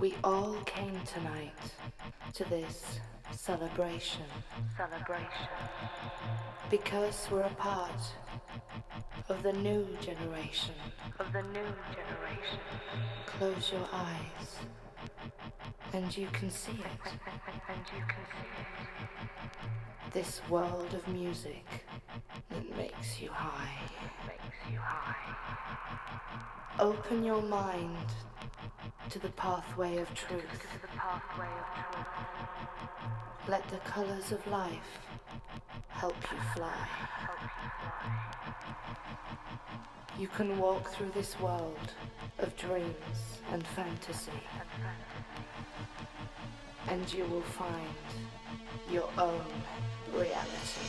We all came tonight to this celebration. Celebration. Because we're a part of the new generation. Of the new generation. Close your eyes. and you can see it. And you can see it. This world of music that makes you high. makes you high. Open your mind to the pathway of truth. Let the colors of life help you fly. You can walk through this world of dreams and fantasy, and you will find your own reality.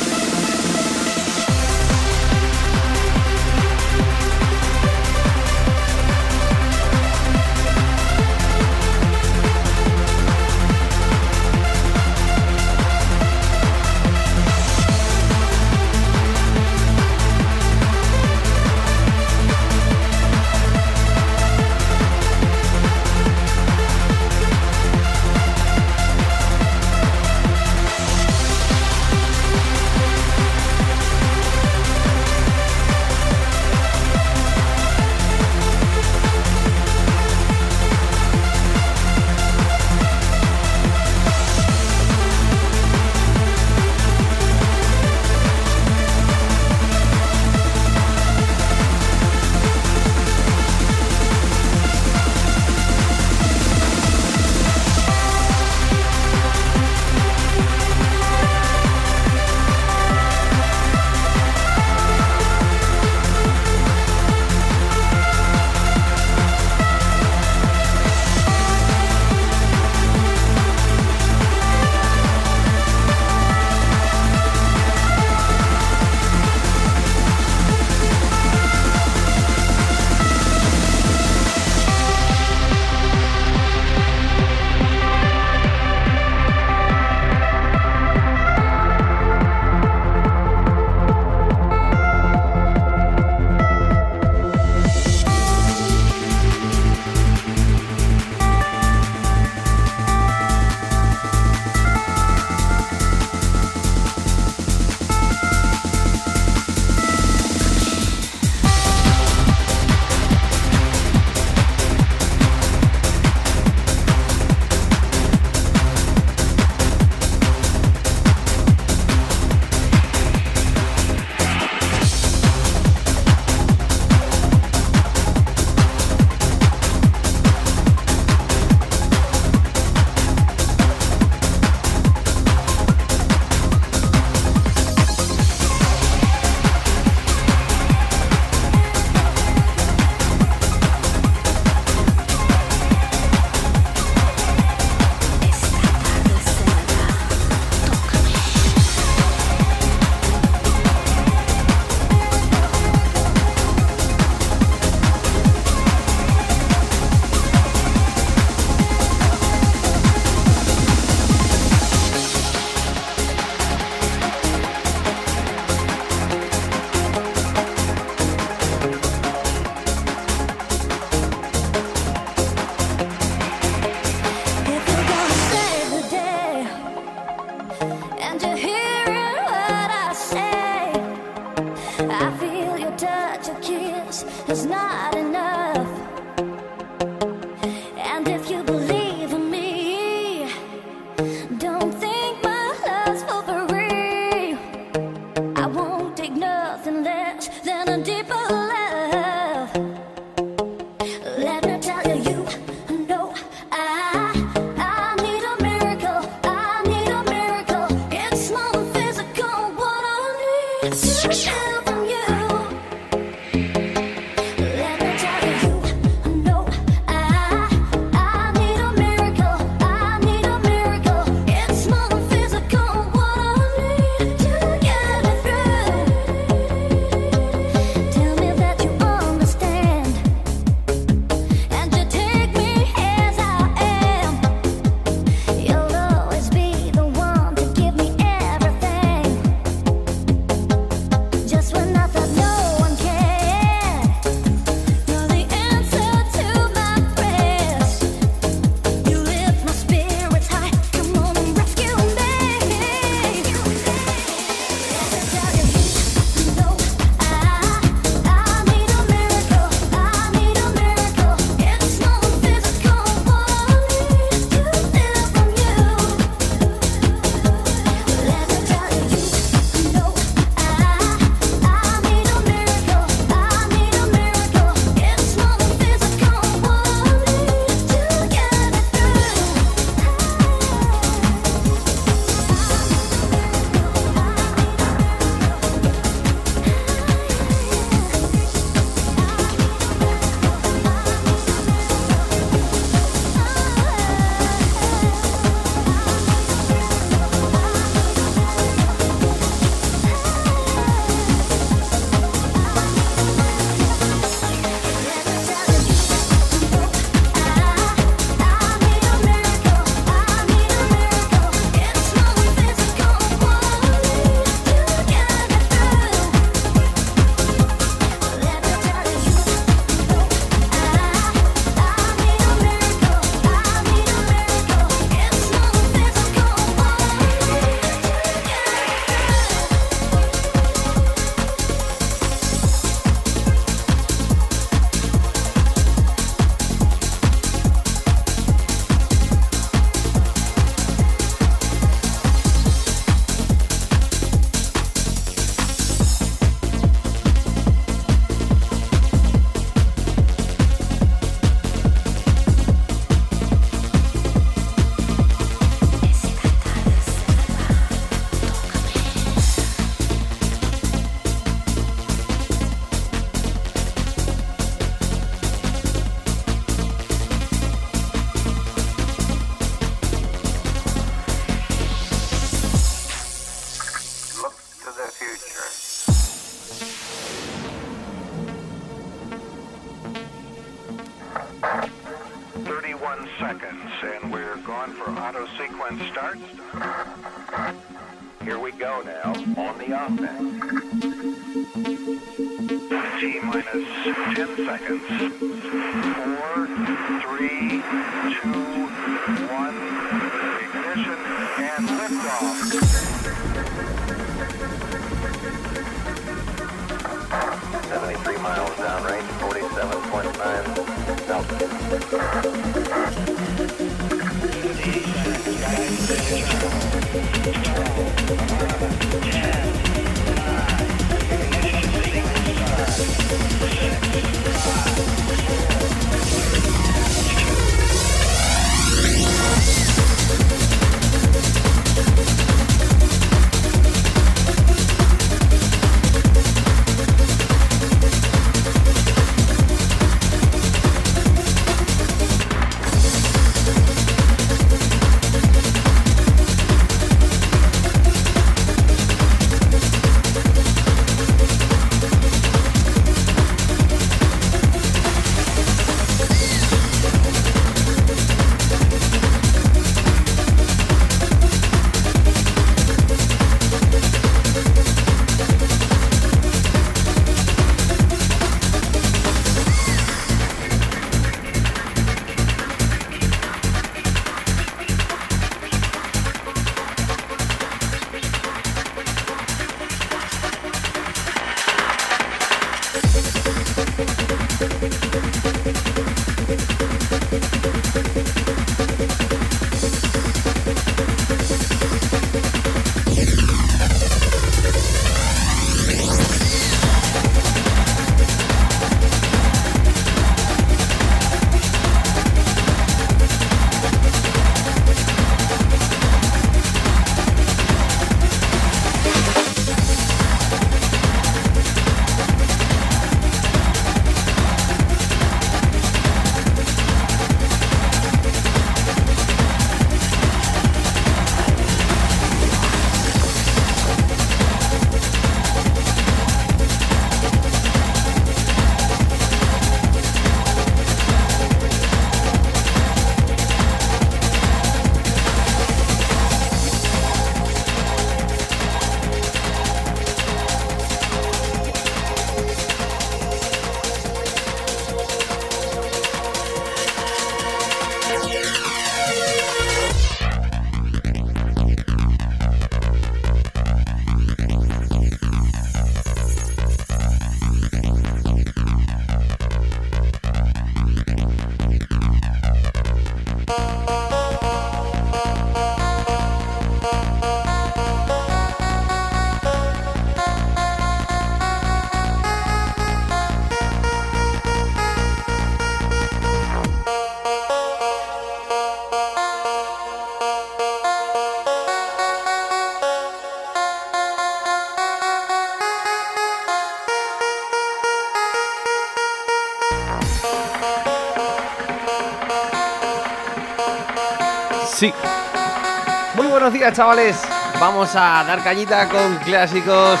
Días, chavales. Vamos a dar cañita con clásicos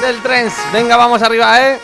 del Trends. Venga, vamos arriba, ¿eh?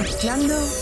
Mezclando